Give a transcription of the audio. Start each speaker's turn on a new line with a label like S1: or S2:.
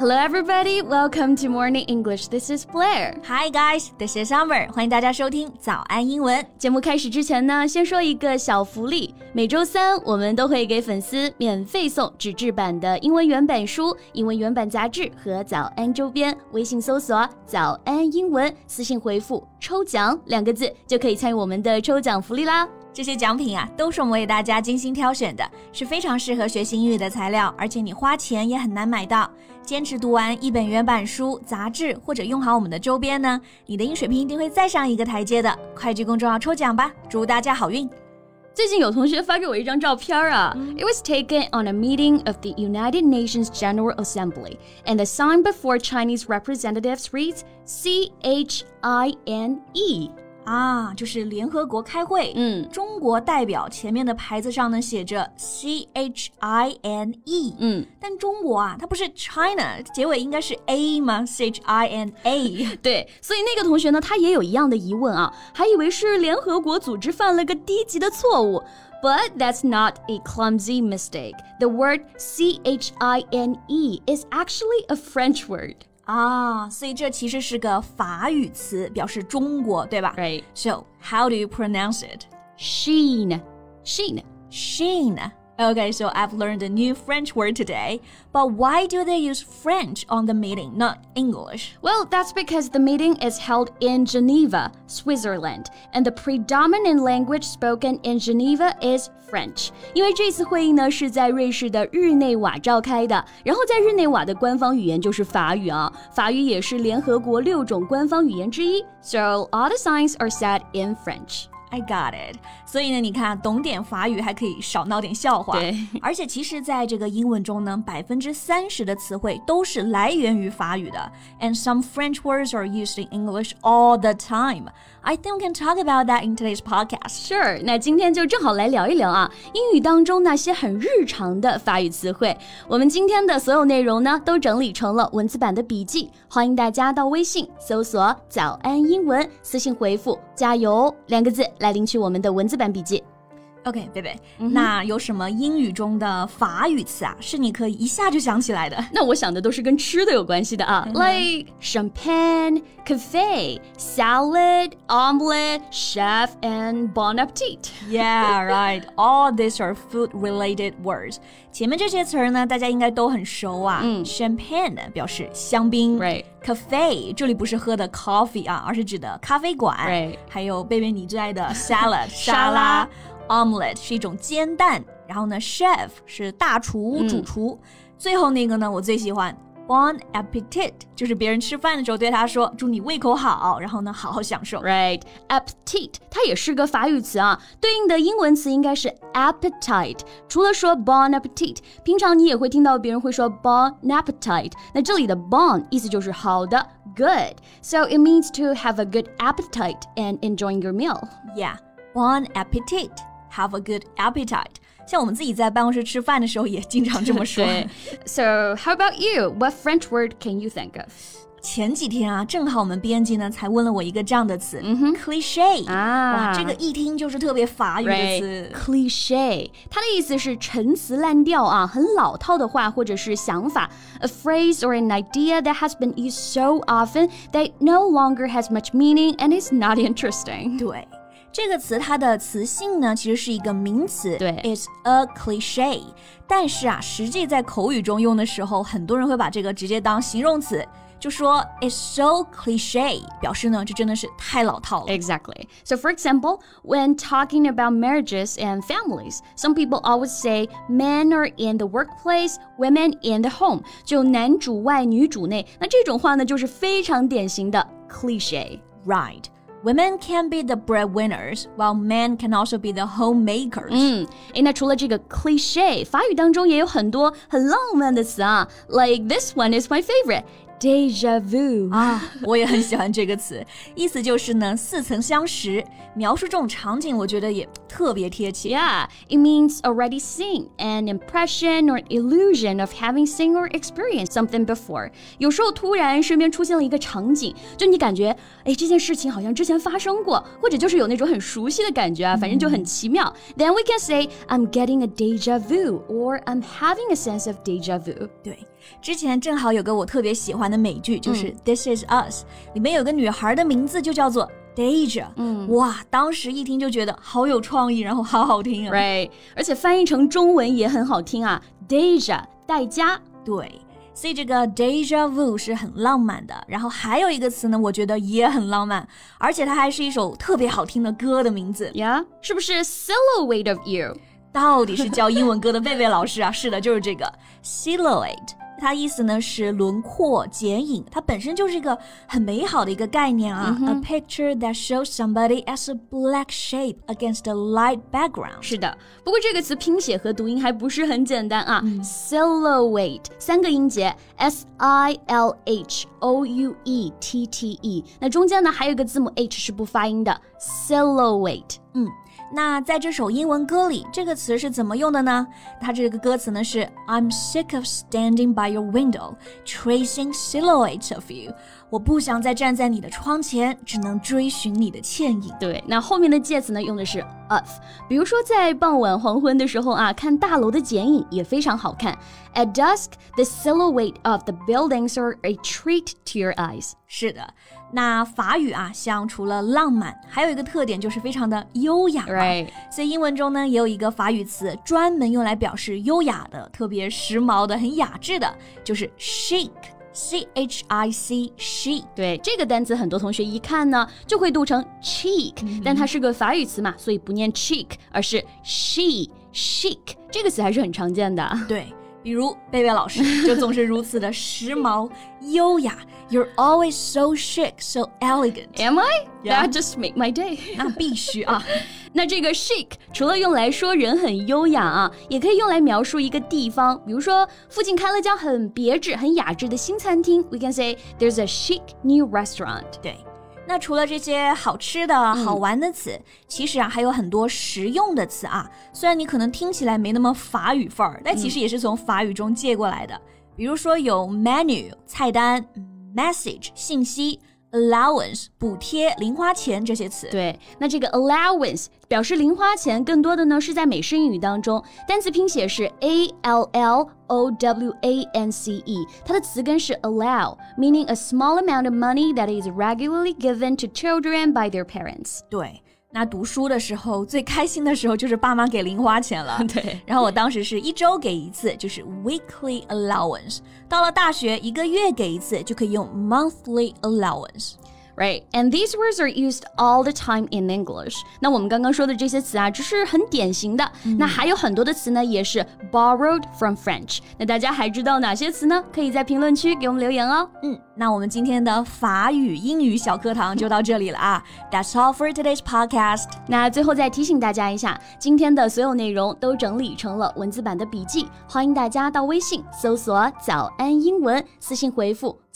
S1: Hello, everybody. Welcome to Morning English. This is Blair.
S2: Hi, guys. This is Summer. 欢迎大家收听早安英文。
S1: 节目开始之前呢，先说一个小福利。每周三我们都会给粉丝免费送纸质版的英文原版书、英文原版杂志和早安周边。微信搜索“早安英文”，私信回复“抽奖”两个字，就可以参与我们的抽奖福利啦。
S2: 这些奖品啊，都是我们为大家精心挑选的，是非常适合学习英语的材料，而且你花钱也很难买到。坚持读完一本原版书、杂志，或者用好我们的周边呢，你的英语水平一定会再上一个台阶的。快去公众号抽奖吧，祝大家好运！
S1: 最近有同学发给我一张照片啊、，It was taken on a meeting of the United Nations General Assembly, and the sign before Chinese representatives reads C H I N E。
S2: 啊，就是联合国开会，
S1: 嗯，
S2: 中国代表前面的牌子上呢写着 C H I N E，
S1: 嗯，
S2: 但中国啊，它不是 China，结尾应该是 A 吗？C H I N A，
S1: 对，所以那个同学呢，他也有一样的疑问啊，还以为是联合国组织犯了个低级的错误。But that's not a clumsy mistake. The word C H I N E is actually a French word.
S2: 啊，所以这其实是个法语词，表示中国，对吧
S1: ？Right.
S2: So how do you pronounce it?
S1: Sheen. Sheen.
S2: Sheen. Okay, so I've learned a new French word today. But why do they use French on the meeting, not English?
S1: Well, that's because the meeting is held in Geneva, Switzerland, and the predominant language spoken in Geneva is French. 因为这次会议呢是在瑞士的日内瓦召开的，然后在日内瓦的官方语言就是法语啊，法语也是联合国六种官方语言之一。So all the signs are said in French.
S2: I got it。所以呢，你看，懂点法语还可以少闹点笑话。
S1: 对，
S2: 而且其实，在这个英文中呢，百分之三十的词汇都是来源于法语的。And some French words are used in English all the time. I think we can talk about that in today's podcast.
S1: Sure，那今天就正好来聊一聊啊，英语当中那些很日常的法语词汇。我们今天的所有内容呢，都整理成了文字版的笔记，欢迎大家到微信搜索“早安英文”，私信回复“加油”两个字来领取我们的文字版笔记。
S2: OK，贝贝，那有什么英语中的法语词啊，是你可以一下就想起来的？
S1: 那我想的都是跟吃的有关系的啊、
S2: 嗯
S1: like champagne, cafe, salad, omelette, chef, and bon appetit.
S2: Yeah, right. All these are food-related words. 前面这些词儿呢，大家应该都很熟啊。
S1: 嗯，
S2: champagne 表示香槟
S1: Right.
S2: Cafe 这里不是喝的 coffee 啊，而是指的咖啡馆。
S1: Right.
S2: 还有贝贝你最爱的 salad
S1: 沙
S2: 沙
S1: 拉
S2: 拉，omelette 是一种煎蛋，然后呢，chef 是大厨、
S1: 嗯
S2: 主厨，最后那个呢，我最喜欢。Bon appetit，就是别人吃饭的时候对他说：“祝你胃口好。”然后呢，好好享受。
S1: Right, appetit，它也是个法语词啊，对应的英文词应该是 appetite。除了说 bon appetit，平常你也会听到别人会说 bon appetite。那这里的 bon 意思就是好的，good。So it means to have a good appetite and enjoying your meal.
S2: Yeah, bon appetit. Have a good appetite. 像我们自己在办公室吃饭的时候，也经常这么说。
S1: 对 So how about you? What French word can you think of?
S2: 前几天啊，正好我们编辑呢才问了我一个这样的词、
S1: 嗯哼
S2: cliche
S1: 啊
S2: 哇，这个一听就是特别法语的
S1: Right,
S2: 词。
S1: cliche，它的意思是陈词滥调啊，很老套的话或者是想法，a phrase or an idea that has been used so often that it no longer has much meaning and is not interesting。
S2: 对， 这个词它的词性呢，其实是一个名词，
S1: 对，
S2: is a cliche。但是啊，实际在口语中用的时候，很多人会把这个直接当形容词，就说 it's so cliche，表示呢这真的是太老套了。
S1: Exactly. So, for example, when talking about marriages and families, some people always say men are in the workplace, women in the home. 就男主外女主内。那这种话呢，就是非常典型的 cliche。
S2: Right. Women can be the breadwinners, while men can also be the homemakers.
S1: 嗯，诶，那除了这个 cliche，法语当中也有很多很浪漫的词啊，like this one is my favorite. deja vu
S2: 啊，我也很喜欢这个词，意思就是呢似曾相识。描述这种场景，我觉得也特别贴切。
S1: Yeah, it means already seen, an impression or illusion of having seen or experienced something before. 有时候突然身边出现了一个场景，就你感觉，哎，这件事情好像之前发生过，或者就是有那种很熟悉的感觉啊，反正就很奇妙。Then we can say I'm getting a deja vu, or I'm having a sense of deja vu.
S2: 对。 之前正好有个我特别喜欢的美剧，就是《This Is Us》，里面有个女孩的名字就叫做 Deja。嗯，哇，当时一听就觉得好有创意，然后好好听啊。
S1: Right，而且翻译成中文也很好听啊，Deja，代佳。
S2: 对，所以这个 Deja Vu 是很浪漫的。然后还有一个词呢，我觉得也很浪漫，而且它还是一首特别好听的歌的名字。
S1: Yeah，是不是 Silhouette of You？
S2: 到底是教英文歌的贝贝老师啊？是的，就是这个 Silhouette。它意思呢是轮廓、剪影，它本身就是一个很美好的一个概念啊。A picture that shows somebody as a black shape against a light background。
S1: 是的，不过这个词拼写和读音还不是很简单啊。Silhouette 三个音节，S I L H O U E T T E，那中间呢还有一个字母 H 是不发音的，Silhouette。
S2: 嗯。 那在这首英文歌里，这个词是怎么用的呢？它这个歌词呢是 I'm sick of standing by your window, tracing silhouettes of you。我不想再站在你的窗前，只能追寻你的倩影。
S1: 对，那后面的介词呢用的是 of。比如说在傍晚黄昏的时候啊，看大楼的剪影也非常好看。At dusk, the silhouette of the buildings are a treat to your eyes。
S2: 是的。那法语啊，像除了浪漫，还有一个特点就是非常的优雅。
S1: Right，
S2: 所以英文中呢也有一个法语词，专门用来表示优雅的、特别时髦的、很雅致的，就是 chic，c h i c，chic。
S1: 对，这个单词很多同学一看呢就会读成 cheek，但它是个法语词嘛，所以不念 cheek，而是 she，chic。这个词还是很常见的。
S2: 对。比如贝贝老师就总是如此的时髦优雅。You're always so chic, so elegant.
S1: Am I? Yeah. That just make my day.
S2: 那必须啊。
S1: 那这个 chic 除了用来说人很优雅啊，也可以用来描述一个地方。比如说，附近开了家很别致、很雅致的新餐厅，we can say there's a chic new restaurant.
S2: 对。那除了这些好吃的好玩的词，其实啊还有很多实用的词啊。虽然你可能听起来没那么法语范儿，但其实也是从法语中借过来的。比如说有 menu 菜单，message 信息。allowance 补贴、零花钱这些词。
S1: 对，那这个 allowance 表示零花钱，更多的呢是在美式英语当中，单词拼写是 a l l o w a n c e，它的词根是 allow，meaning a small amount of money that is regularly given to children by their parents。
S2: 对。 那读书的时候最开心的时候就是爸妈给零花钱了。
S1: 对，
S2: 然后我当时是一周给一次，就是 weekly allowance。到了大学，一个月给一次，就可以用 monthly allowance。
S1: Right? And these words are used all the time in English. 那我们刚刚说的这些词啊，只是很典型的。那还有很多的词呢，也是 borrowed from French。那大家还知道哪些词呢？可以在评论区给我们留言哦。
S2: 嗯，那我们今天的法语、英语小课堂就到这里了啊。That's all for today's podcast。
S1: 那最后再提醒大家一下，今天的所有内容都整理成了文字版的笔记，欢迎大家到微信搜索“早安英文”，私信回复“